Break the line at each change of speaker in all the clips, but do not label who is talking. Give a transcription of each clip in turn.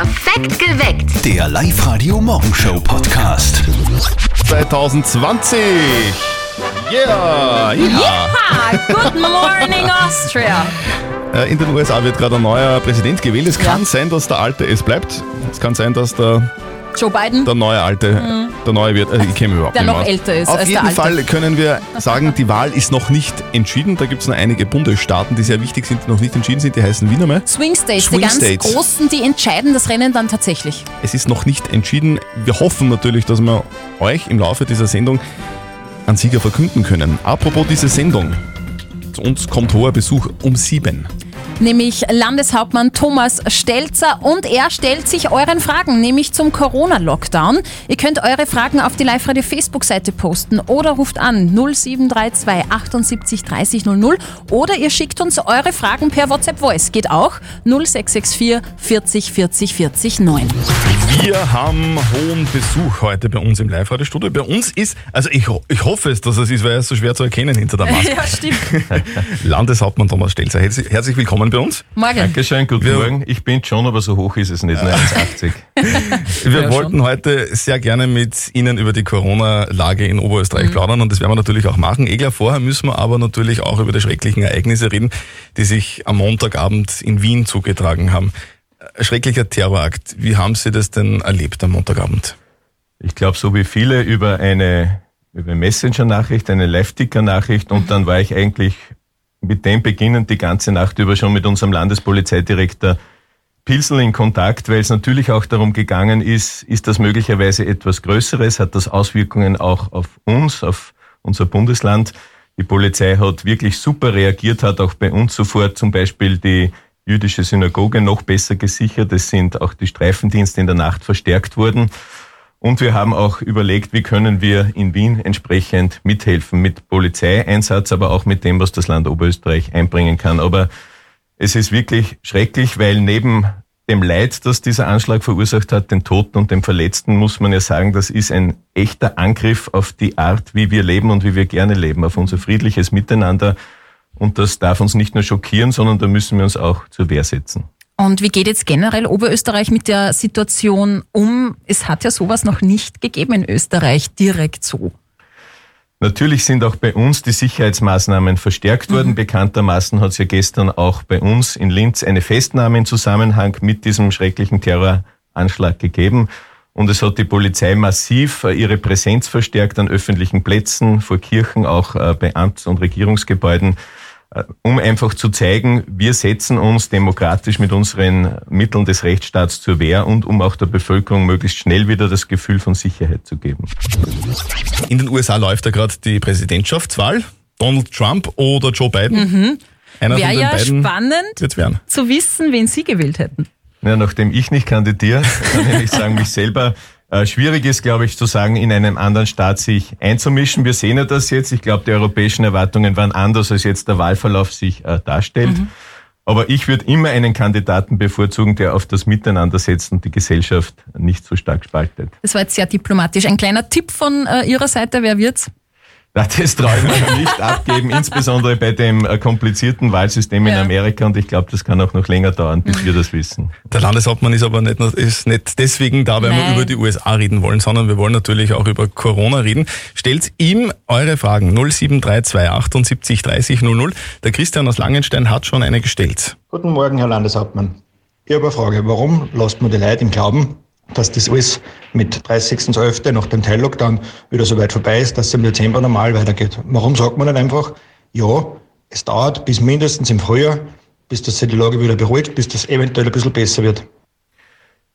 Perfekt geweckt.
Der Live-Radio Morgenshow Podcast.
2020. Yeah! ja.
Ja, good morning Austria.
Äh, In den USA wird gerade ein neuer Präsident gewählt. Es kann sein, dass der alte es bleibt. Es kann sein, dass der,
Joe Biden,
der neue alte der neue wird. Äh, ich kenne mich überhaupt
Der
nicht
noch älter ist
Auf
als der
jeden
alte.
Fall können wir sagen, die Wahl ist noch nicht entschieden. Da gibt es noch einige Bundesstaaten, die sehr wichtig sind, die noch nicht entschieden sind. Die heißen Wiener mehr.
Swing States,
Swing
die ganz
States.
großen, die entscheiden das Rennen dann tatsächlich.
Es ist noch nicht entschieden. Wir hoffen natürlich, dass wir euch im Laufe dieser Sendung einen Sieger verkünden können. Apropos diese Sendung. Zu uns kommt hoher Besuch um sieben.
Nämlich Landeshauptmann Thomas Stelzer und er stellt sich euren Fragen, nämlich zum Corona-Lockdown. Ihr könnt eure Fragen auf die Live-Radio Facebook-Seite posten oder ruft an 0732 78 30 00 oder ihr schickt uns eure Fragen per WhatsApp-Voice. Geht auch 0664 40 40 40 9.
Wir haben hohen Besuch heute bei uns im Live-Radio-Studio. Bei uns ist, also ich, ich hoffe es, dass es ist, weil er ist so schwer zu erkennen hinter der Maske.
Ja, stimmt.
Landeshauptmann Thomas Stelzer. Herzlich, herzlich willkommen bei uns.
Morgen.
Dankeschön, guten
Wir-
Morgen. Ich bin schon, aber so hoch ist es nicht, nur 1,80.
Wir
Ja,
wollten
schon.
heute sehr gerne mit Ihnen über die Corona-Lage in Oberösterreich plaudern und das werden wir natürlich auch machen. Egler, vorher müssen wir aber natürlich auch über die schrecklichen Ereignisse reden, die sich am Montagabend in Wien zugetragen haben. Schrecklicher Terrorakt. Wie haben Sie das denn erlebt am Montagabend?
Ich glaube, so wie viele über eine, über Messenger-Nachricht, eine Live-Ticker-Nachricht und dann war ich eigentlich mit dem beginnend die ganze Nacht über schon mit unserem Landespolizeidirektor Pilsel in Kontakt, weil es natürlich auch darum gegangen ist, ist das möglicherweise etwas Größeres, hat das Auswirkungen auch auf uns, auf unser Bundesland. Die Polizei hat wirklich super reagiert, hat auch bei uns sofort zum Beispiel die jüdische Synagoge noch besser gesichert. Es sind auch die Streifendienste in der Nacht verstärkt worden. Und wir haben auch überlegt, wie können wir in Wien entsprechend mithelfen mit Polizeieinsatz, aber auch mit dem, was das Land Oberösterreich einbringen kann. Aber es ist wirklich schrecklich, weil neben dem Leid, das dieser Anschlag verursacht hat, den Toten und den Verletzten, muss man ja sagen, das ist ein echter Angriff auf die Art, wie wir leben und wie wir gerne leben, auf unser friedliches Miteinander. Und das darf uns nicht nur schockieren, sondern da müssen wir uns auch zur Wehr setzen.
Und wie geht jetzt generell Oberösterreich mit der Situation um? Es hat ja sowas noch nicht gegeben in Österreich direkt so.
Natürlich sind auch bei uns die Sicherheitsmaßnahmen verstärkt worden. Bekanntermaßen hat es ja gestern auch bei uns in Linz eine Festnahme im Zusammenhang mit diesem schrecklichen Terroranschlag gegeben. Und es hat die Polizei massiv äh, ihre Präsenz verstärkt an öffentlichen Plätzen, vor Kirchen, auch äh, bei Amts- und Regierungsgebäuden, um einfach zu zeigen, wir setzen uns demokratisch mit unseren Mitteln des Rechtsstaats zur Wehr und um auch der Bevölkerung möglichst schnell wieder das Gefühl von Sicherheit zu geben.
In den USA läuft ja gerade die Präsidentschaftswahl. Donald Trump oder Joe Biden? Einer
Wäre ja spannend zu wissen, wen Sie gewählt hätten.
Ja, nachdem ich nicht kandidiere, kann ich sagen, mich selber. Äh, schwierig ist, glaube ich, zu sagen, in einem anderen Staat sich einzumischen. Wir sehen ja das jetzt. Ich glaube, die europäischen Erwartungen waren anders, als jetzt der Wahlverlauf sich äh, darstellt. Aber ich würde immer einen Kandidaten bevorzugen, der auf das Miteinander setzt und die Gesellschaft nicht so stark spaltet.
Das war jetzt sehr diplomatisch. Ein kleiner Tipp von äh, Ihrer Seite, wer wird's?
Na, Das traue ich mir nicht abgeben, insbesondere bei dem äh, komplizierten Wahlsystem in
Ja.
Amerika. Und ich glaube, das kann auch noch länger dauern, bis wir das wissen.
Der Landeshauptmann ist aber nicht, ist nicht deswegen da, weil wir
Nein.
über die USA reden wollen, sondern wir wollen natürlich auch über Corona reden. Stellt ihm eure Fragen 0732 78 30 00. Der Christian aus Langenstein hat schon eine gestellt.
Guten Morgen, Herr Landeshauptmann. Ich habe eine Frage. Warum lässt man die Leute im Glauben, dass das alles mit 30.12. nach dem Teil-Lockdown wieder so weit vorbei ist, dass es im Dezember normal weitergeht? Warum sagt man nicht einfach, ja, es dauert bis mindestens im Frühjahr, bis das die Lage wieder beruhigt, bis das eventuell ein bisschen besser wird?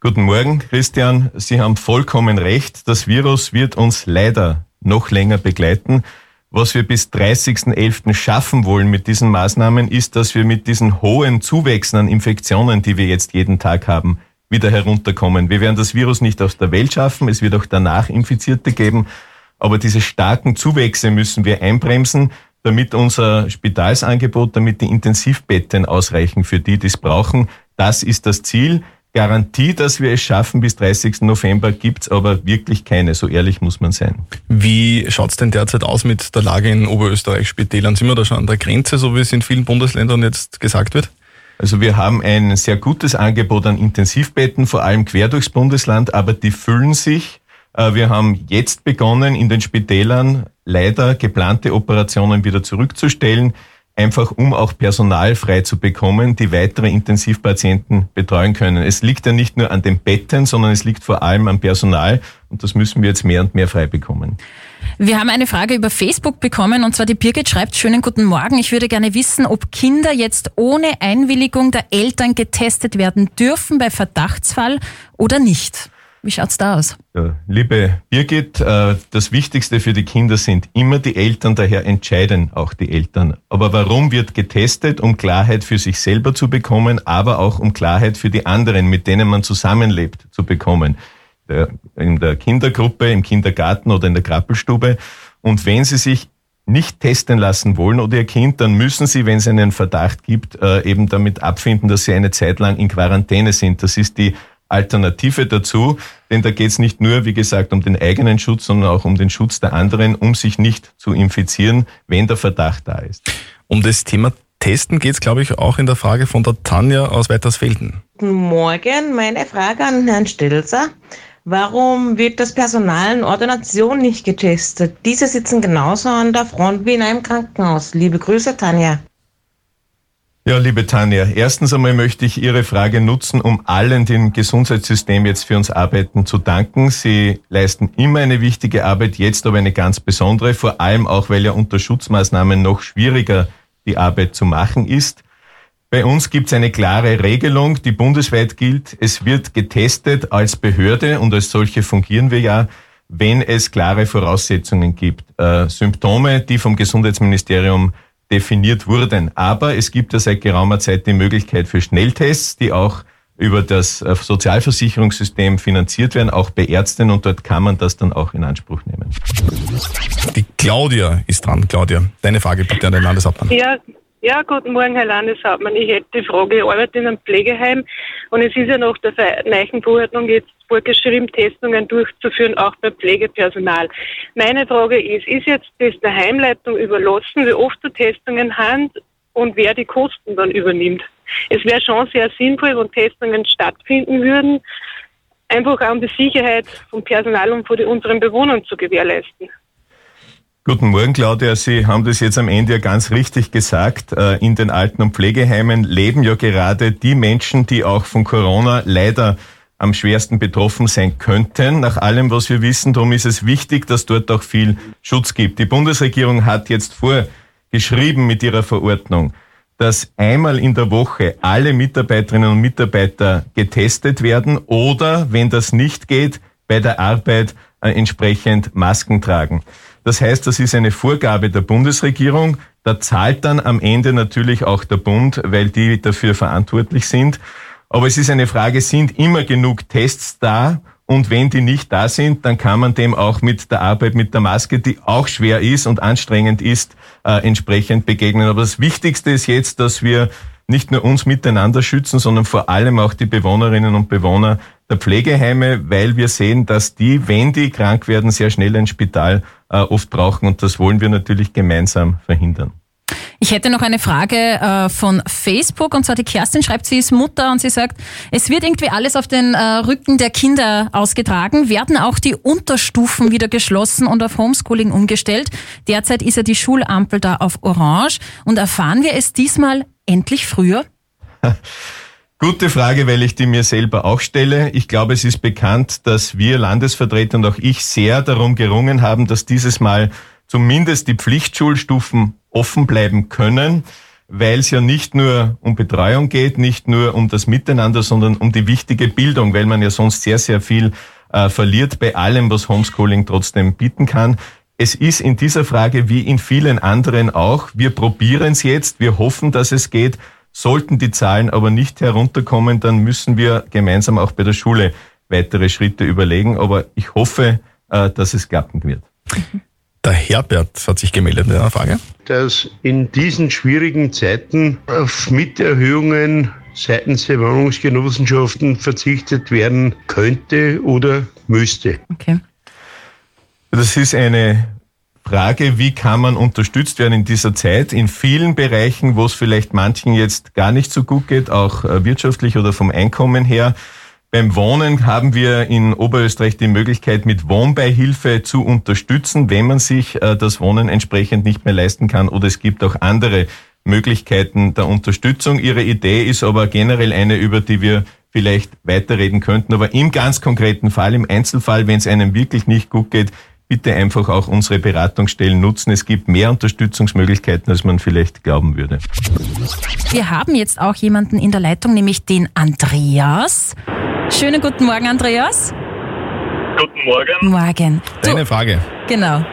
Guten Morgen, Christian. Sie haben vollkommen recht. Das Virus wird uns leider noch länger begleiten. Was wir bis 30.11. schaffen wollen mit diesen Maßnahmen, ist, dass wir mit diesen hohen Zuwächsen an Infektionen, die wir jetzt jeden Tag haben, wieder herunterkommen. Wir werden das Virus nicht aus der Welt schaffen. Es wird auch danach Infizierte geben. Aber diese starken Zuwächse müssen wir einbremsen, damit unser Spitalsangebot, damit die Intensivbetten ausreichen für die, die es brauchen. Das ist das Ziel. Garantie, dass wir es schaffen bis 30. November, gibt's aber wirklich keine. So ehrlich muss man sein.
Wie schaut's denn derzeit aus mit der Lage in Oberösterreich Spitälern? Sind wir da schon an der Grenze, so wie es in vielen Bundesländern jetzt gesagt wird?
Also wir haben ein sehr gutes Angebot an Intensivbetten, vor allem quer durchs Bundesland, aber die füllen sich. Äh, wir haben jetzt begonnen, in den Spitälern leider geplante Operationen wieder zurückzustellen einfach um auch Personal frei zu bekommen, die weitere Intensivpatienten betreuen können. Es liegt ja nicht nur an den Betten, sondern es liegt vor allem am Personal und das müssen wir jetzt mehr und mehr frei bekommen.
Wir haben eine Frage über Facebook bekommen und zwar die Birgit schreibt, schönen guten Morgen. Ich würde gerne wissen, ob Kinder jetzt ohne Einwilligung der Eltern getestet werden dürfen bei Verdachtsfall oder nicht. Wie schaut's da aus?
Ja, liebe Birgit, äh, das Wichtigste für die Kinder sind immer die Eltern, daher entscheiden auch die Eltern. Aber warum wird getestet? Um Klarheit für sich selber zu bekommen, aber auch um Klarheit für die anderen, mit denen man zusammenlebt, zu bekommen. In der Kindergruppe, im Kindergarten oder in der Krabbelstube. Und wenn Sie sich nicht testen lassen wollen oder ihr Kind, dann müssen sie, wenn es einen Verdacht gibt, äh, eben damit abfinden, dass sie eine Zeit lang in Quarantäne sind. Das ist die Alternative dazu, denn da geht es nicht nur, wie gesagt, um den eigenen Schutz, sondern auch um den Schutz der anderen, um sich nicht zu infizieren, wenn der Verdacht da ist.
Um das Thema Testen geht es, glaube ich, auch in der Frage von der Tanja aus Weitersfelden.
Guten Morgen, meine Frage an Herrn Stelzer. Warum wird das Personal in Ordination nicht getestet? Diese sitzen genauso an der Front wie in einem Krankenhaus. Liebe Grüße, Tanja.
Ja, liebe Tanja, erstens einmal möchte ich Ihre Frage nutzen, um allen, die im Gesundheitssystem jetzt für uns arbeiten, zu danken. Sie leisten immer eine wichtige Arbeit, jetzt aber eine ganz besondere, vor allem auch, weil ja unter Schutzmaßnahmen noch schwieriger die Arbeit zu machen ist. Bei uns gibt es eine klare Regelung, die bundesweit gilt. Es wird getestet als Behörde und als solche fungieren wir ja, wenn es klare Voraussetzungen gibt. Äh, Symptome, die vom Gesundheitsministerium definiert wurden. Aber es gibt ja seit geraumer Zeit die Möglichkeit für Schnelltests, die auch über das äh, Sozialversicherungssystem finanziert werden, auch bei Ärzten und dort kann man das dann auch in Anspruch nehmen.
Die Claudia ist dran. Claudia, deine Frage bitte an den Landeshauptmann.
Ja, ja, guten Morgen, Herr Landeshauptmann. Ich hätte die Frage, ich arbeite in einem Pflegeheim und es ist ja nach der neuen Verordnung jetzt vorgeschrieben, Testungen durchzuführen, auch bei Pflegepersonal. Meine Frage ist, ist jetzt das der Heimleitung überlassen, wie oft die Testungen haben und wer die Kosten dann übernimmt? Es wäre schon sehr sinnvoll, wenn Testungen stattfinden würden, einfach auch um die Sicherheit vom Personal und von unseren Bewohnern zu gewährleisten.
Guten Morgen, Claudia. Sie haben das jetzt am Ende ja ganz richtig gesagt. Äh, in den Alten- und Pflegeheimen leben ja gerade die Menschen, die auch von Corona leider am schwersten betroffen sein könnten. Nach allem, was wir wissen, darum ist es wichtig, dass dort auch viel Schutz gibt. Die Bundesregierung hat jetzt vorgeschrieben mit ihrer Verordnung, dass einmal in der Woche alle Mitarbeiterinnen und Mitarbeiter getestet werden oder, wenn das nicht geht, bei der Arbeit äh, entsprechend Masken tragen. Das heißt, das ist eine Vorgabe der Bundesregierung. Da zahlt dann am Ende natürlich auch der Bund, weil die dafür verantwortlich sind. Aber es ist eine Frage, sind immer genug Tests da? Und wenn die nicht da sind, dann kann man dem auch mit der Arbeit mit der Maske, die auch schwer ist und anstrengend ist, äh, entsprechend begegnen. Aber das Wichtigste ist jetzt, dass wir nicht nur uns miteinander schützen, sondern vor allem auch die Bewohnerinnen und Bewohner der Pflegeheime, weil wir sehen, dass die, wenn die krank werden, sehr schnell ein Spital äh, oft brauchen und das wollen wir natürlich gemeinsam verhindern.
Ich hätte noch eine Frage äh, von Facebook und zwar die Kerstin schreibt, sie ist Mutter und sie sagt, es wird irgendwie alles auf den äh, Rücken der Kinder ausgetragen. Werden auch die Unterstufen wieder geschlossen und auf Homeschooling umgestellt? Derzeit ist ja die Schulampel da auf Orange und erfahren wir es diesmal endlich früher?
Gute Frage, weil ich die mir selber auch stelle. Ich glaube, es ist bekannt, dass wir Landesvertreter und auch ich sehr darum gerungen haben, dass dieses Mal zumindest die Pflichtschulstufen offen bleiben können, weil es ja nicht nur um Betreuung geht, nicht nur um das Miteinander, sondern um die wichtige Bildung, weil man ja sonst sehr, sehr viel äh, verliert bei allem, was Homeschooling trotzdem bieten kann. Es ist in dieser Frage wie in vielen anderen auch. Wir probieren es jetzt. Wir hoffen, dass es geht. Sollten die Zahlen aber nicht herunterkommen, dann müssen wir gemeinsam auch bei der Schule weitere Schritte überlegen. Aber ich hoffe, äh, dass es klappen wird.
Der Herbert hat sich gemeldet mit einer Frage.
Dass in diesen schwierigen Zeiten auf Mieterhöhungen seitens der Wohnungsgenossenschaften verzichtet werden könnte oder müsste.
Okay.
Das ist eine Frage, wie kann man unterstützt werden in dieser Zeit, in vielen Bereichen, wo es vielleicht manchen jetzt gar nicht so gut geht, auch äh, wirtschaftlich oder vom Einkommen her. Beim Wohnen haben wir in Oberösterreich die Möglichkeit, mit Wohnbeihilfe zu unterstützen, wenn man sich äh, das Wohnen entsprechend nicht mehr leisten kann. Oder es gibt auch andere Möglichkeiten der Unterstützung. Ihre Idee ist aber generell eine, über die wir vielleicht weiterreden könnten. Aber im ganz konkreten Fall, im Einzelfall, wenn es einem wirklich nicht gut geht, bitte einfach auch unsere Beratungsstellen nutzen. Es gibt mehr Unterstützungsmöglichkeiten, als man vielleicht glauben würde.
Wir haben jetzt auch jemanden in der Leitung, nämlich den Andreas. Schönen guten Morgen, Andreas.
Guten Morgen.
Morgen.
Deine Frage.
Genau.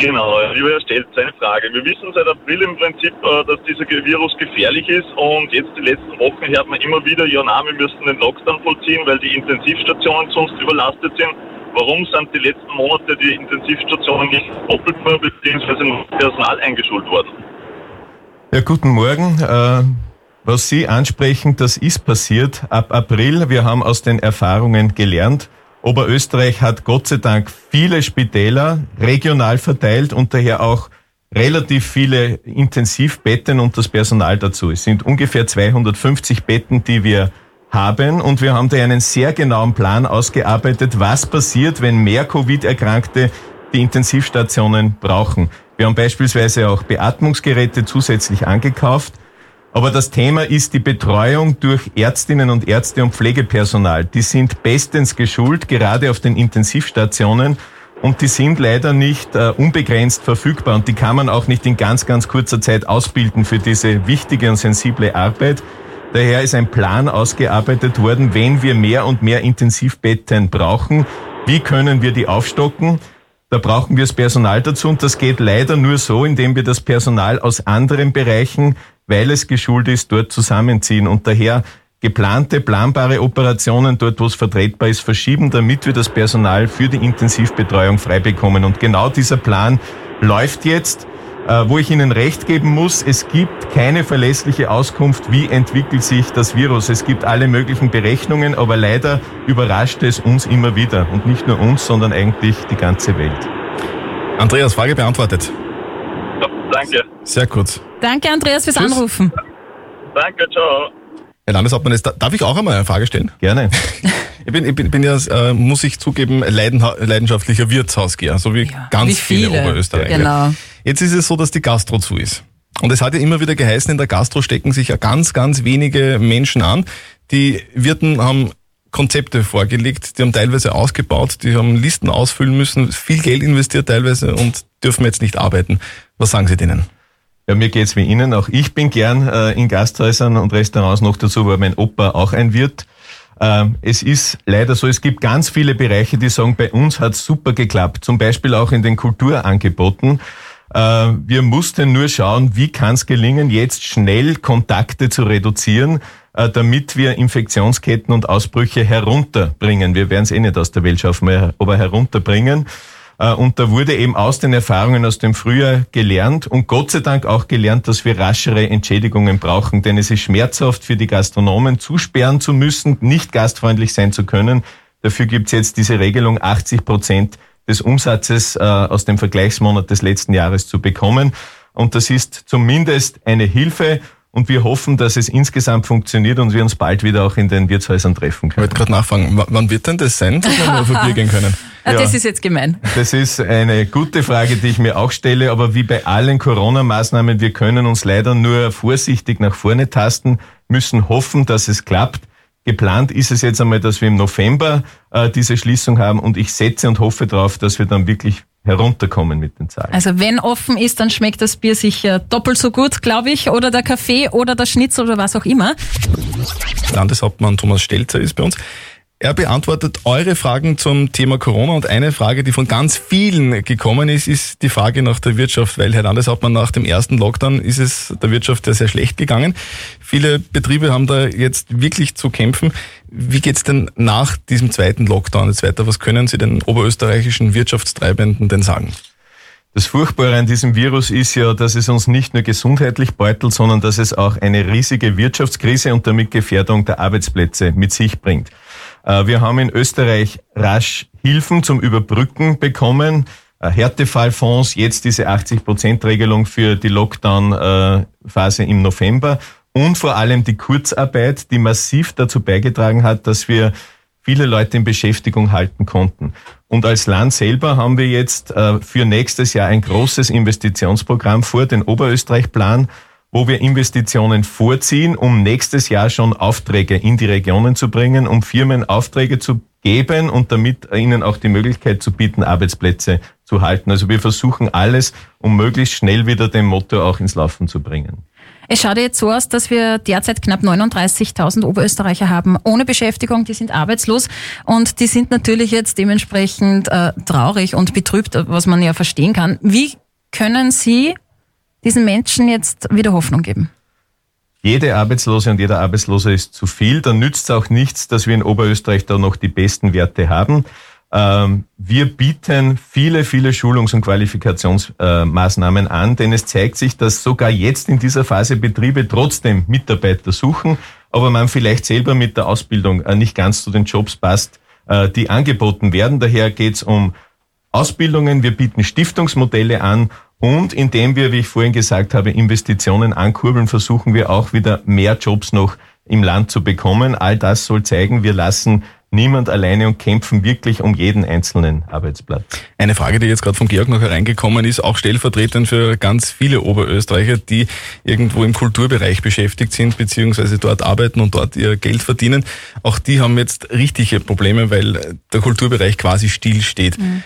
Genau, lieber Herr Stelz, eine Frage. Wir wissen seit April im Prinzip, äh, dass dieser Virus gefährlich ist und jetzt die letzten Wochen hört man immer wieder, ja na, wir müssen den Lockdown vollziehen, weil die Intensivstationen sonst überlastet sind. Warum sind die letzten Monate die Intensivstationen nicht doppelt bzw. Personal eingeschult worden?
Ja, guten Morgen. Äh, was Sie ansprechen, das ist passiert ab April. Wir haben aus den Erfahrungen gelernt. Oberösterreich hat Gott sei Dank viele Spitäler regional verteilt und daher auch relativ viele Intensivbetten und das Personal dazu. Es sind ungefähr 250 Betten, die wir haben und wir haben da einen sehr genauen Plan ausgearbeitet, was passiert, wenn mehr Covid-Erkrankte die Intensivstationen brauchen. Wir haben beispielsweise auch Beatmungsgeräte zusätzlich angekauft. Aber das Thema ist die Betreuung durch Ärztinnen und Ärzte und Pflegepersonal. Die sind bestens geschult, gerade auf den Intensivstationen. Und die sind leider nicht äh, unbegrenzt verfügbar und die kann man auch nicht in ganz, ganz kurzer Zeit ausbilden für diese wichtige und sensible Arbeit. Daher ist ein Plan ausgearbeitet worden, wenn wir mehr und mehr Intensivbetten brauchen, wie können wir die aufstocken? Da brauchen wir das Personal dazu und das geht leider nur so, indem wir das Personal aus anderen Bereichen, weil es geschult ist, dort zusammenziehen und daher geplante, planbare Operationen dort, wo es vertretbar ist, verschieben, damit wir das Personal für die Intensivbetreuung frei bekommen. Und genau dieser Plan läuft jetzt. Äh, wo ich Ihnen recht geben muss, es gibt keine verlässliche Auskunft, wie entwickelt sich das Virus. Es gibt alle möglichen Berechnungen, aber leider überrascht es uns immer wieder. Und nicht nur uns, sondern eigentlich die ganze Welt.
Andreas, Frage beantwortet.
Ja, danke.
Sehr kurz.
Danke, Andreas, fürs
Tschüss.
Anrufen.
Danke, ciao.
Herr Landeshauptmann, jetzt darf ich auch einmal eine Frage stellen?
Gerne.
Ich bin, ich bin, bin ja, äh, muss ich zugeben, leidenha- leidenschaftlicher Wirtshausgeher, so wie ganz
wie
viele,
viele.
Oberösterreicher.
Genau.
Jetzt ist es so, dass die Gastro zu ist. Und es hat ja immer wieder geheißen, in der Gastro stecken sich ja ganz, ganz wenige Menschen an. Die Wirten haben Konzepte vorgelegt, die haben teilweise ausgebaut, die haben Listen ausfüllen müssen, viel Geld investiert teilweise und dürfen jetzt nicht arbeiten. Was sagen Sie denen?
Ja, mir geht's wie Ihnen. Auch ich bin gern äh, in Gasthäusern und Restaurants noch dazu, weil mein Opa auch ein Wirt. Ähm, es ist leider so, es gibt ganz viele Bereiche, die sagen, bei uns hat's super geklappt. Zum Beispiel auch in den Kulturangeboten. Äh, wir mussten nur schauen, wie kann es gelingen, jetzt schnell Kontakte zu reduzieren, äh, damit wir Infektionsketten und Ausbrüche herunterbringen. Wir werden es eh nicht aus der Welt schaffen, aber herunterbringen. Äh, Und da wurde eben aus den Erfahrungen aus dem Frühjahr gelernt und Gott sei Dank auch gelernt, dass wir raschere Entschädigungen brauchen, denn es ist schmerzhaft für die Gastronomen zusperren zu müssen, nicht gastfreundlich sein zu können. Dafür gibt's jetzt diese Regelung, 80 Prozent des Umsatzes äh, aus dem Vergleichsmonat des letzten Jahres zu bekommen. Und das ist zumindest eine Hilfe. Und wir hoffen, dass es insgesamt funktioniert und wir uns bald wieder auch in den Wirtshäusern treffen
Ich
können.
wollte gerade nachfragen, w- wann wird denn das sein, dass wir Bier gehen können?
Ah,
Ja.
Das ist jetzt gemein.
Das ist eine gute Frage, die ich mir auch stelle, aber wie bei allen Corona-Maßnahmen, wir können uns leider nur vorsichtig nach vorne tasten, müssen hoffen, dass es klappt. Geplant ist es jetzt einmal, dass wir im November äh, diese Schließung haben und ich setze und hoffe darauf, dass wir dann wirklich herunterkommen mit den Zahlen.
Also wenn offen ist, dann schmeckt das Bier sicher doppelt so gut, glaube ich, oder der Kaffee oder der Schnitzel oder was auch immer.
Landeshauptmann Thomas Stelzer ist bei uns. Er beantwortet eure Fragen zum Thema Corona und eine Frage, die von ganz vielen gekommen ist, ist die Frage nach der Wirtschaft, weil Herr Landeshauptmann nach dem ersten Lockdown ist es der Wirtschaft ja sehr schlecht gegangen. Viele Betriebe haben da jetzt wirklich zu kämpfen. Wie geht's denn nach diesem zweiten Lockdown jetzt weiter? Was können Sie den oberösterreichischen Wirtschaftstreibenden denn sagen?
Das Furchtbare an diesem Virus ist ja, dass es uns nicht nur gesundheitlich beutelt, sondern dass es auch eine riesige Wirtschaftskrise und damit Gefährdung der Arbeitsplätze mit sich bringt. Äh, Wir haben in Österreich rasch Hilfen zum Überbrücken bekommen. äh, Härtefallfonds, jetzt diese 80-Prozent-Regelung für die Lockdown-Phase im November und vor allem die Kurzarbeit, die massiv dazu beigetragen hat, dass wir viele Leute in Beschäftigung halten konnten. Und als Land selber haben wir jetzt äh, für nächstes Jahr ein großes Investitionsprogramm vor, den Oberösterreich-Plan, wo wir Investitionen vorziehen, um nächstes Jahr schon Aufträge in die Regionen zu bringen, um Firmen Aufträge zu geben und damit ihnen auch die Möglichkeit zu bieten, Arbeitsplätze zu halten. Also wir versuchen alles, um möglichst schnell wieder den Motor auch ins Laufen zu bringen.
Es schaut jetzt so aus, dass wir derzeit knapp 39.000 Oberösterreicher haben ohne Beschäftigung, die sind arbeitslos und die sind natürlich jetzt dementsprechend äh, traurig und betrübt, was man ja verstehen kann. Wie können Sie diesen Menschen jetzt wieder Hoffnung geben?
Jede Arbeitslose und jeder Arbeitslose ist zu viel. Dann nützt es auch nichts, dass wir in Oberösterreich da noch die besten Werte haben. Ähm, wir bieten viele, viele Schulungs- und Qualifikationsmaßnahmen an, denn es zeigt sich, dass sogar jetzt in dieser Phase Betriebe trotzdem Mitarbeiter suchen, aber man vielleicht selber mit der Ausbildung äh, nicht ganz zu den Jobs passt, äh, die angeboten werden. Daher geht es um Ausbildungen, wir bieten Stiftungsmodelle an und indem wir, wie ich vorhin gesagt habe, Investitionen ankurbeln, versuchen wir auch wieder mehr Jobs noch im Land zu bekommen. All das soll zeigen, wir lassen niemand alleine und kämpfen wirklich um jeden einzelnen Arbeitsplatz.
Eine Frage, die jetzt gerade von Georg noch hereingekommen ist, auch stellvertretend für ganz viele Oberösterreicher, die irgendwo im Kulturbereich beschäftigt sind, beziehungsweise dort arbeiten und dort ihr Geld verdienen. Auch die haben jetzt richtige Probleme, weil der Kulturbereich quasi stillsteht. Mhm.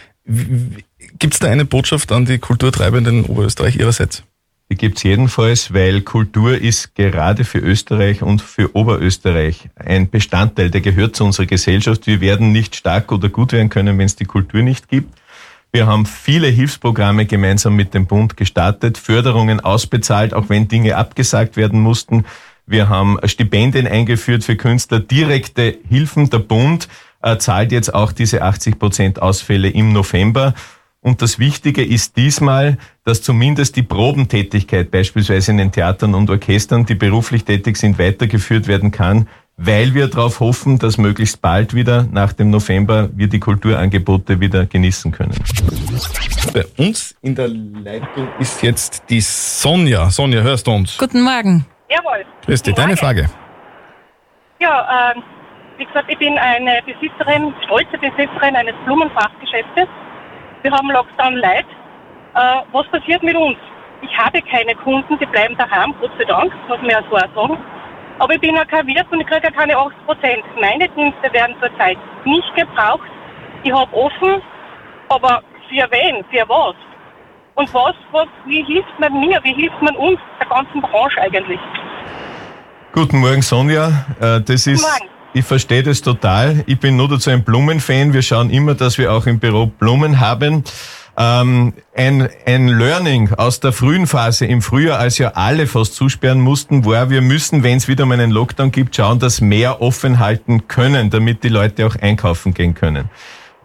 Gibt es da eine Botschaft an die Kulturtreibenden in Oberösterreich ihrerseits?
Die gibt's jedenfalls, weil Kultur ist gerade für Österreich und für Oberösterreich ein Bestandteil, der gehört zu unserer Gesellschaft. Wir werden nicht stark oder gut werden können, wenn es die Kultur nicht gibt. Wir haben viele Hilfsprogramme gemeinsam mit dem Bund gestartet, Förderungen ausbezahlt, auch wenn Dinge abgesagt werden mussten. Wir haben Stipendien eingeführt für Künstler, direkte Hilfen. Der Bund äh, zahlt jetzt auch diese 80 Prozent Ausfälle im November. Und das Wichtige ist diesmal, dass zumindest die Probentätigkeit beispielsweise in den Theatern und Orchestern, die beruflich tätig sind, weitergeführt werden kann, weil wir darauf hoffen, dass möglichst bald wieder nach dem November wir die Kulturangebote wieder genießen können.
Bei uns in der Leitung ist jetzt die Sonja. Sonja, hörst du uns?
Guten Morgen.
Jawohl.
Grüß dich, deine Frage.
Ja, ähm, wie gesagt, ich bin eine Besitzerin, stolze Besitzerin eines Blumenfachgeschäftes wir haben Lockdown Light. Äh, was passiert mit uns? Ich habe keine Kunden, die bleiben daheim, Gott sei Dank, muss man ja so auch sagen. Aber ich bin ja kein Wirt und ich kriege ja keine 8 Prozent. Meine Dienste werden zurzeit nicht gebraucht. Ich habe offen, aber für wen? Für was? Und was, was, wie hilft man mir? Wie hilft man uns, der ganzen Branche eigentlich?
Guten Morgen, Sonja. Äh, das ist, ich verstehe das total. Ich bin nur dazu ein Blumenfan. Wir schauen immer, dass wir auch im Büro Blumen haben. Ähm, ein, ein Learning aus der frühen Phase im Frühjahr, als ja alle fast zusperren mussten, war, wir müssen, wenn es wieder mal einen Lockdown gibt, schauen, dass mehr offen halten können, damit die Leute auch einkaufen gehen können.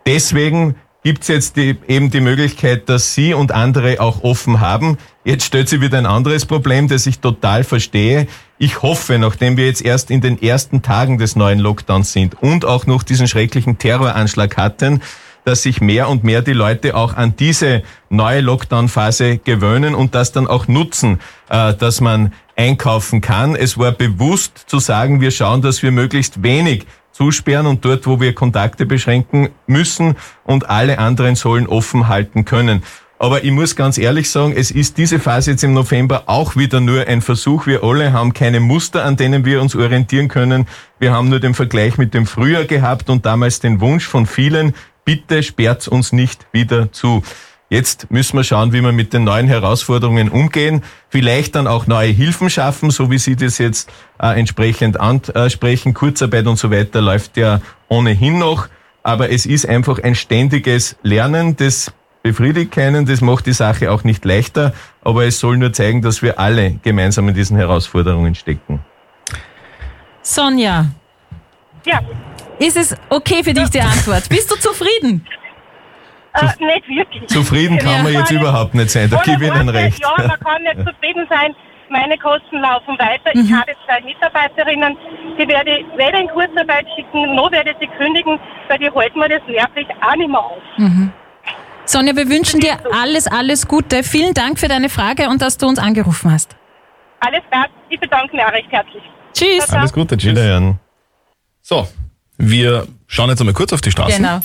Deswegen gibt es jetzt die, eben die Möglichkeit, dass Sie und andere auch offen haben. Jetzt stellt sich wieder ein anderes Problem, das ich total verstehe. Ich hoffe, nachdem wir jetzt erst in den ersten Tagen des neuen Lockdowns sind und auch noch diesen schrecklichen Terroranschlag hatten, dass sich mehr und mehr die Leute auch an diese neue Lockdown-Phase gewöhnen und das dann auch nutzen, äh, dass man einkaufen kann. Es war bewusst zu sagen, wir schauen, dass wir möglichst wenig zusperren und dort, wo wir Kontakte beschränken müssen und alle anderen sollen offen halten können. Aber ich muss ganz ehrlich sagen, es ist diese Phase jetzt im November auch wieder nur ein Versuch. Wir alle haben keine Muster, an denen wir uns orientieren können. Wir haben nur den Vergleich mit dem Frühjahr gehabt und damals den Wunsch von vielen, bitte sperrt uns nicht wieder zu. Jetzt müssen wir schauen, wie wir mit den neuen Herausforderungen umgehen. Vielleicht dann auch neue Hilfen schaffen, so wie Sie das jetzt äh, entsprechend ansprechen. Kurzarbeit und so weiter läuft ja ohnehin noch. Aber es ist einfach ein ständiges Lernen. Das befriedigt keinen, das macht die Sache auch nicht leichter. Aber es soll nur zeigen, dass wir alle gemeinsam in diesen Herausforderungen stecken.
Sonja.
Ja.
Ist es okay für dich die Antwort? Bist du zufrieden?
Äh, nicht wirklich.
Zufrieden kann man jetzt überhaupt nicht sein, da gebe ich Ihnen recht.
Ja, man kann nicht zufrieden sein. Meine Kosten laufen weiter. Ich
Mhm.
habe zwei Mitarbeiterinnen, die werde ich weder in Kurzarbeit schicken, noch werde ich sie kündigen, weil die halten mir das nervlich auch nicht mehr aus.
Sonja, wir wünschen dir alles, alles Gute. Vielen Dank für deine Frage und dass du uns angerufen hast.
Alles klar, ich bedanke mich auch recht herzlich.
Tschüss.
Alles Gute, tschüss.
Wiederhören.
So, wir schauen jetzt einmal kurz auf die Straßen.
Genau.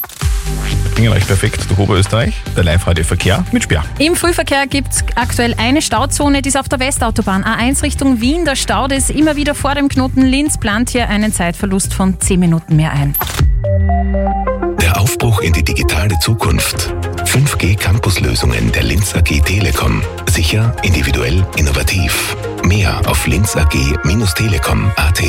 Bringen euch perfekt durch Oberösterreich. Der Live-Radio-Verkehr mit Sperr.
Im Frühverkehr gibt es aktuell eine Stauzone, die ist auf der Westautobahn A1 Richtung Wien. Der Stau ist immer wieder vor dem Knoten Linz, plant hier einen Zeitverlust von 10 Minuten mehr ein.
Der Aufbruch in die digitale Zukunft. 5G Campuslösungen der Linz AG Telekom. Sicher, individuell, innovativ. Mehr auf linzag-telekom.at.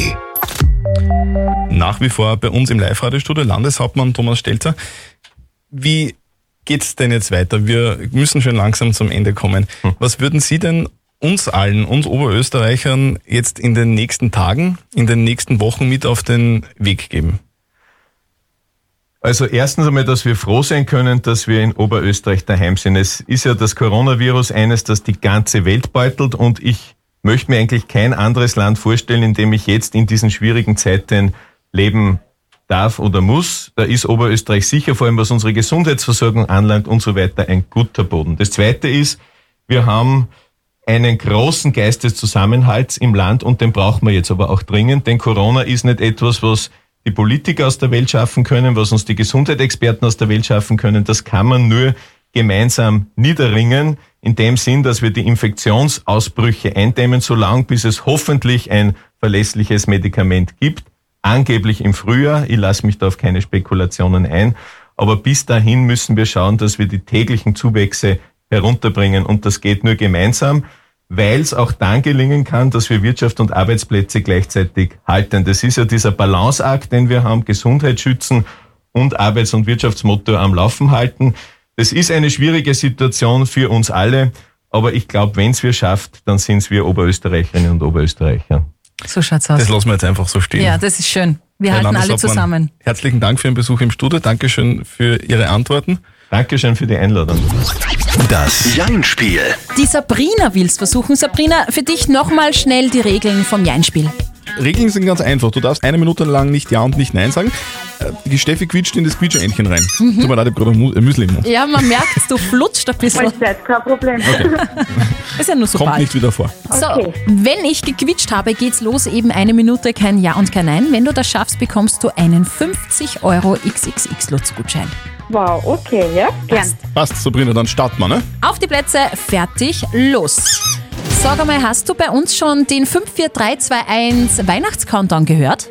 Nach wie vor bei uns im Live-Radio-Studio Landeshauptmann Thomas Stelzer. Wie geht's denn jetzt weiter? Wir müssen schon langsam zum Ende kommen. Was würden Sie denn uns allen, uns Oberösterreichern jetzt in den nächsten Tagen, in den nächsten Wochen mit auf den Weg geben?
Also erstens einmal, dass wir froh sein können, dass wir in Oberösterreich daheim sind. Es ist ja das Coronavirus eines, das die ganze Welt beutelt und ich möchte mir eigentlich kein anderes Land vorstellen, in dem ich jetzt in diesen schwierigen Zeiten leben darf oder muss. Da ist Oberösterreich sicher, vor allem was unsere Gesundheitsversorgung anlangt und so weiter, ein guter Boden. Das Zweite ist, wir haben einen großen Geist des Zusammenhalts im Land und den brauchen wir jetzt aber auch dringend, denn Corona ist nicht etwas, was die Politiker aus der Welt schaffen können, was uns die Gesundheitsexperten aus der Welt schaffen können. Das kann man nur gemeinsam niederringen, in dem Sinn, dass wir die Infektionsausbrüche eindämmen, solange bis es hoffentlich ein verlässliches Medikament gibt. Angeblich im Frühjahr. Ich lasse mich da auf keine Spekulationen ein. Aber bis dahin müssen wir schauen, dass wir die täglichen Zuwächse herunterbringen. Und das geht nur gemeinsam, weil es auch dann gelingen kann, dass wir Wirtschaft und Arbeitsplätze gleichzeitig halten. Das ist ja dieser Balanceakt, den wir haben, Gesundheit schützen und Arbeits- und Wirtschaftsmotto am Laufen halten. Das ist eine schwierige Situation für uns alle, aber ich glaube, wenn es wir schafft, dann sind es wir Oberösterreicherinnen und Oberösterreicher.
So schaut's aus.
Das lassen wir jetzt einfach so stehen.
Ja, das ist schön. Wir
Herr
halten alle zusammen.
Herzlichen Dank für Ihren Besuch im Studio. Dankeschön für Ihre Antworten.
Dankeschön für die Einladung.
Das Jein-Spiel.
Die Sabrina will's versuchen. Sabrina, für dich nochmal schnell die Regeln vom Jeinspiel.
Regeln sind ganz einfach. Du darfst eine Minute lang nicht Ja und nicht Nein sagen. Äh, Die Steffi quietscht in das Quietscheentchen rein. Tut mir leid, ich habe gerade Müsli im Mund.
Ja, man merkt, du flutscht ein bisschen.
Mahlzeit, kein Problem.
Ist ja nur so
Kommt
bald.
nicht wieder vor.
So, wenn ich gequitscht habe, geht's los. Eben eine Minute, kein Ja und kein Nein. Wenn du das schaffst, bekommst du einen 50 Euro XXX-Lutz-Gutschein.
Wow, okay, ja, gern.
Passt, Sabrina, dann starten wir, ne?
Auf die Plätze, fertig, los. Sag einmal, hast du bei uns schon den 54321 Weihnachtscountdown gehört?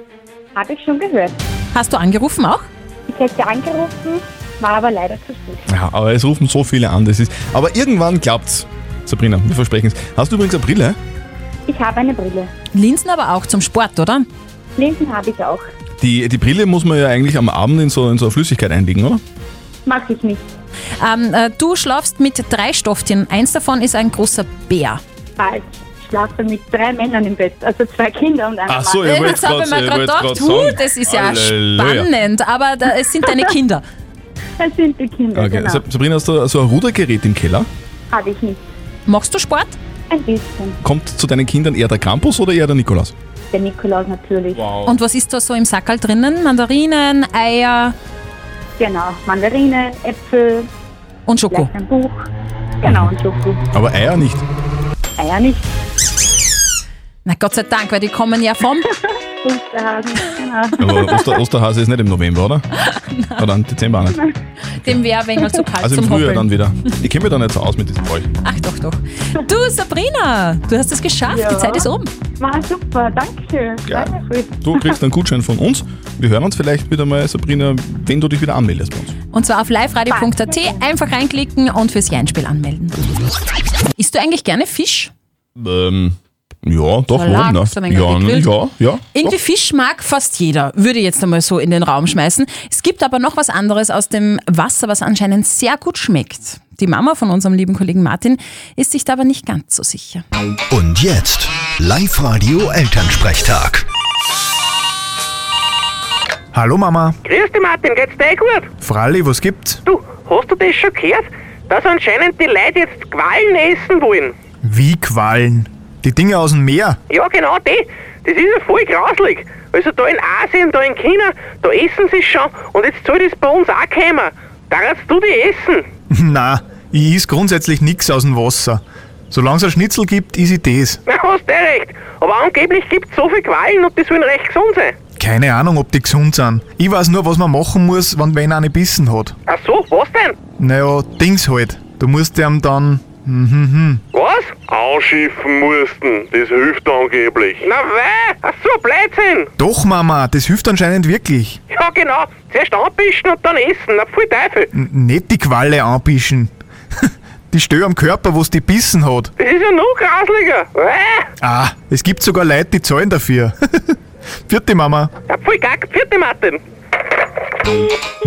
Habe ich schon gehört.
Hast du angerufen auch?
Ich hätte angerufen, war aber leider zu spät.
Ja, aber es rufen so viele an. Das ist. Aber irgendwann klappt's. Sabrina, wir versprechen es. Hast du übrigens eine Brille?
Ich habe eine Brille.
Linsen aber auch zum Sport, oder?
Linsen habe ich auch.
Die, die Brille muss man ja eigentlich am Abend in so, in so eine Flüssigkeit einlegen, oder?
Mag ich nicht.
Ähm, äh, du schlafst mit drei Stofftieren. Eins davon ist ein großer Bär.
Falsch. Ich schlafe mit drei Männern im Bett, also zwei Kinder und einer
Ach so,
Mann.
ja,
habe ich mir gerade gedacht, huh, das ist ja
Halleluja.
spannend, aber da, es sind deine Kinder.
Das sind die Kinder,
Okay.
genau.
Sab- Sabrina, hast du so ein Rudergerät im Keller?
Habe ich nicht.
Machst du Sport?
Ein bisschen.
Kommt zu deinen Kindern eher der Krampus oder eher der Nikolaus?
Der Nikolaus natürlich.
Und was ist da so im Sackerl drinnen? Mandarinen, Eier
Genau. Mandarine, Äpfel,
und Schoko.
ein Buch. Genau, und Schoko.
Aber Eier nicht.
Eier nicht.
Na Gott sei Dank, weil die kommen ja vom...
Osterhasen, genau.
Aber Oster, Osterhase ist nicht im November, oder? Oder im Dezember auch nicht.
Dem wäre wenig zu kalt
Also im
zum
Frühjahr
Hoppeln.
dann wieder. Ich kenne mich da nicht so aus mit diesem Zeug.
Ach doch, doch. Du Sabrina, du hast es geschafft. Die
Ja.
Zeit ist um.
War super, danke schön.
Ja.
Danke.
Du kriegst einen Gutschein von uns. Wir hören uns vielleicht wieder mal, Sabrina, wenn du dich wieder anmeldest bei uns.
Und zwar auf liveradio.at. Einfach reinklicken und fürs Jeinspiel anmelden. Isst du eigentlich gerne Fisch?
Ähm, ja, doch, Ja, ne,
gegrillt.
ja, ja.
Irgendwie Fisch mag fast jeder, würde ich jetzt einmal so in den Raum schmeißen. Es gibt aber noch was anderes aus dem Wasser, was anscheinend sehr gut schmeckt. Die Mama von unserem lieben Kollegen Martin ist sich da aber nicht ganz so sicher.
Und jetzt Live-Radio Elternsprechtag.
Hallo Mama.
Grüß dich Martin, geht's dir eh gut?
Fralli, was gibt's?
Du, hast du das schon gehört? Dass anscheinend die Leute jetzt Quallen essen wollen.
Wie Quallen? Die Dinge aus dem Meer?
Ja, genau die. Das ist ja voll grauslig. Also da in Asien, da in China, da essen sie schon und jetzt soll das bei uns auch kommen. Darfst du die essen?
Na, ich is grundsätzlich nix aus dem Wasser. Solange es ein Schnitzel gibt, is ich das.
Na, hast du recht. Aber angeblich gibt's so viel Qualen und die sollen recht gesund sein.
Keine Ahnung, ob die gesund sind. Ich weiß nur, was man machen muss, wenn wen eine bissen hat.
Ach so, was denn?
Naja, Dings halt. Du musst ihm dann. Hm, hm, hm.
Was?
Ausschiffen mussten. Das hilft angeblich.
Na weh, ach so, Blödsinn.
Doch, Mama, das hilft anscheinend wirklich.
Ja, genau. Zuerst anbischen und dann essen. Na, voll Teufel.
N nicht die Qualle anbischen. Die Stelle am Körper, wo's die bissen hat.
Das ist ja noch grauslicher. Weh.
Ah, es gibt sogar Leute, die zahlen dafür. Vierte Mama.
Ja, voll gack. Vierte Martin.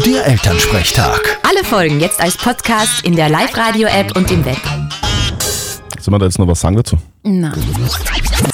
Der Elternsprechtag.
Alle Folgen jetzt als Podcast in der Live-Radio-App und im Web.
Sollen wir da jetzt noch was sagen dazu?
Na.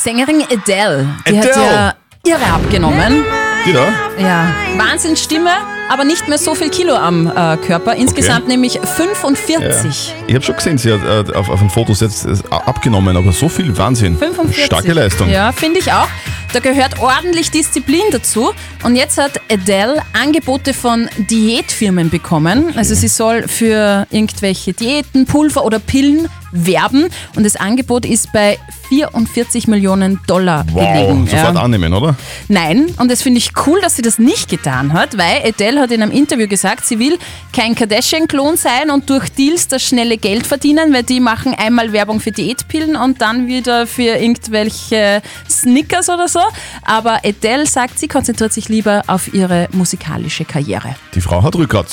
Sängerin Adele, die hat
Adele.
ja irre abgenommen.
Die da?
Ja, Wahnsinnsstimme, aber nicht mehr so viel Kilo am äh, Körper. Insgesamt nämlich 45.
Ich habe schon gesehen, sie hat äh, auf, auf den Fotos jetzt äh, abgenommen, aber so viel Wahnsinn.
45.
Starke Leistung.
Ja, finde ich auch. Da gehört ordentlich Disziplin dazu. Und jetzt hat Adele Angebote von Diätfirmen bekommen. Also sie soll für irgendwelche Diäten, Pulver oder Pillen werben. Und das Angebot ist bei 44 Millionen Dollar
Wow,
gelegen.
sofort
ja.
annehmen, oder?
Nein, und das finde ich cool, dass sie das nicht getan hat, weil Adele hat in einem Interview gesagt, sie will kein Kardashian-Klon sein und durch Deals das schnelle Geld verdienen, weil die machen einmal Werbung für Diätpillen und dann wieder für irgendwelche Snickers oder so. Aber Adele sagt, sie konzentriert sich lieber auf ihre musikalische Karriere.
Die Frau hat Rückgrat.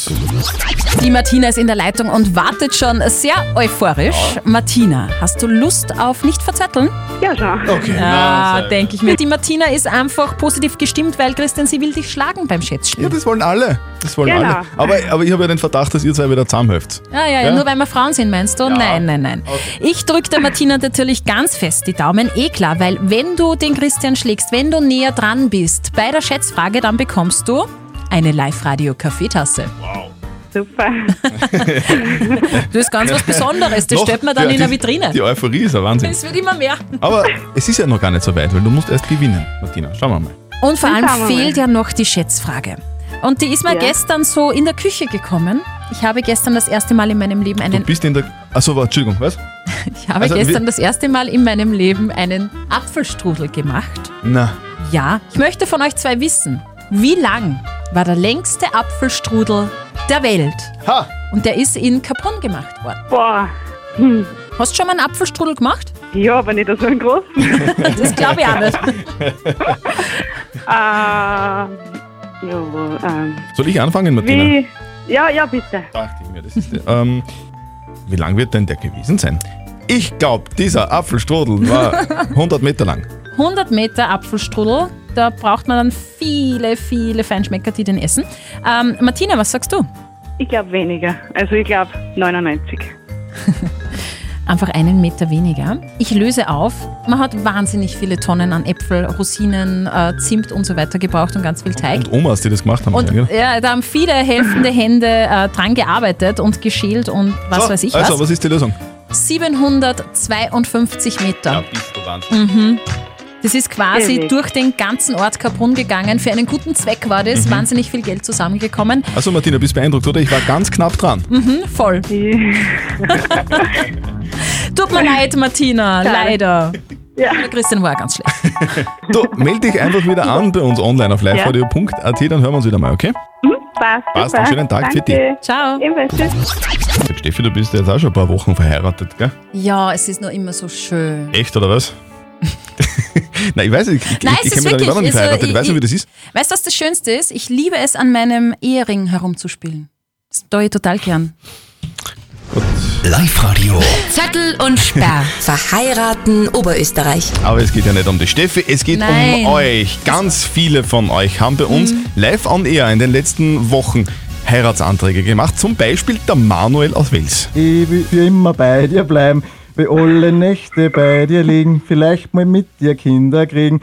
Die Martina ist in der Leitung und wartet schon sehr euphorisch. Martina, hast du Lust auf nicht verzetteln?
Ja, schon.
Okay.
Ja, denke ich mir. Die Martina ist einfach positiv gestimmt, weil Christian, sie will dich schlagen beim Schätzspiel.
Ja, das wollen alle. Das wollen
Genau.
alle. Aber, aber ich habe ja den Verdacht, dass ihr zwei wieder zusammenhelft.
Ja, ja, ja, nur weil wir Frauen sind, meinst du? Nein, nein, nein. Ich drücke der Martina natürlich ganz fest die Daumen, eh klar, weil wenn du den Christian schlägst, wenn du näher dran bist bei der Schätzfrage, dann bekommst du eine Live-Radio-Kaffeetasse.
Super.
Das ist ganz was Besonderes, das
Noch-
stellt man dann
ja,
in der
die-
Vitrine.
Die Euphorie ist ein Wahnsinn.
Es wird immer mehr.
Aber es ist ja noch gar nicht so weit, weil du musst erst gewinnen, Martina. Schauen wir mal.
Und vor allem fehlt ja noch die Schätzfrage. Und die ist mir
Ja.
gestern so in der Küche gekommen. Ich habe gestern das erste Mal in meinem Leben
Du
einen
bist in der... Achso, Entschuldigung, was?
Ich habe
Also,
gestern das erste Mal in meinem Leben einen Apfelstrudel gemacht.
Na,
Ja, ich möchte von euch zwei wissen, wie lang war der längste Apfelstrudel der Welt?
ha!
Und der ist in Kaprun gemacht worden.
Boah.
Hast du schon mal einen Apfelstrudel gemacht?
Ja, aber nicht so ein großen.
Das glaube ich auch nicht.
äh, ja, ähm,
Soll ich anfangen, Martina?
wie? Ja, ja, bitte.
Dachte ich mir, das ist... ähm, wie lang wird denn der gewesen sein? Ich glaube, dieser Apfelstrudel war 100 Meter lang.
100 Meter Apfelstrudel, da braucht man dann viele, viele Feinschmecker, die den essen. Ähm, Martina, was sagst du?
Ich glaube weniger. Also ich glaube 99.
Einfach einen Meter weniger. Ich löse auf. Man hat wahnsinnig viele Tonnen an Äpfel, Rosinen, äh, Zimt und so weiter gebraucht und ganz viel Teig.
Und Omas, die das gemacht haben.
Und
ja,
ja, da haben viele helfende Hände äh, dran gearbeitet und geschält und was
so,
weiß ich
Also,
was.
was ist die Lösung?
752 Meter.
bist du Wahnsinn.
Mhm. Das ist quasi
Ewig.
durch den ganzen Ort Kaprun gegangen. Für einen guten Zweck war
Mhm.
das. Wahnsinnig viel Geld zusammengekommen.
Also Martina, bist beeindruckt, oder? Ich war ganz knapp dran.
Mhm, voll. Tut mir leid, Martina. Leider.
Ja.
Der Christian war ganz schlecht.
Du, melde dich einfach wieder an bei uns online auf liveradio.at, dann hören wir uns wieder mal, okay?
Passt.
Passt,
super.
einen schönen Tag für
Danke.
Ciao.
Ebenfalls. Tschüss.
Steffi, du bist jetzt auch schon ein paar Wochen verheiratet, gell?
Ja, es ist nur immer so schön.
Echt, oder was? Nein, ich weiß nicht. Ich,
Nein,
ich, ich
ist
kenne mich da nicht nicht
also,
verheiratet. Ich weiß nicht, wie das ist.
Weißt du, was das Schönste ist? Ich liebe es, an meinem Ehering herumzuspielen. Das tue ich total gern.
Live-Radio.
Zettel und Sperr. Verheiraten Oberösterreich.
Aber es geht ja nicht um die Steffi, es geht
Nein. Mhm.
um euch. Ganz viele von euch haben bei uns live on air in den letzten Wochen Heiratsanträge gemacht. Zum Beispiel der Manuel aus Wels.
Ich will für immer bei dir bleiben, will alle Nächte bei dir liegen, vielleicht mal mit dir Kinder kriegen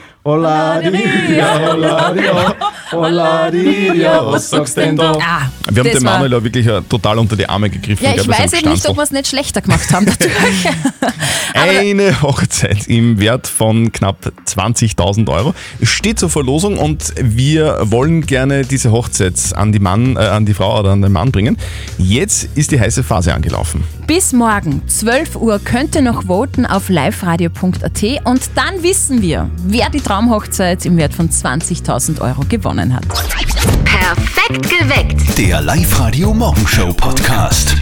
was sagst denn da?
Ah,
Wir haben den Manuel ja wirklich äh, total unter die Arme gegriffen.
Ja, ich
seinem
weiß eben nicht, ob wir es nicht schlechter gemacht haben dadurch.
Eine Hochzeit im Wert von knapp 20.000 Euro steht zur Verlosung und wir wollen gerne diese Hochzeit an die, Mann, äh, an die Frau oder an den Mann bringen. Jetzt ist die heiße Phase angelaufen.
Bis morgen, 12 Uhr, könnt ihr noch voten auf liveradio.at und dann wissen wir, wer die Traumhochzeit im Wert von 20.000 Euro gewonnen hat.
Perfekt geweckt.
Der Live-Radio Morgenshow Podcast.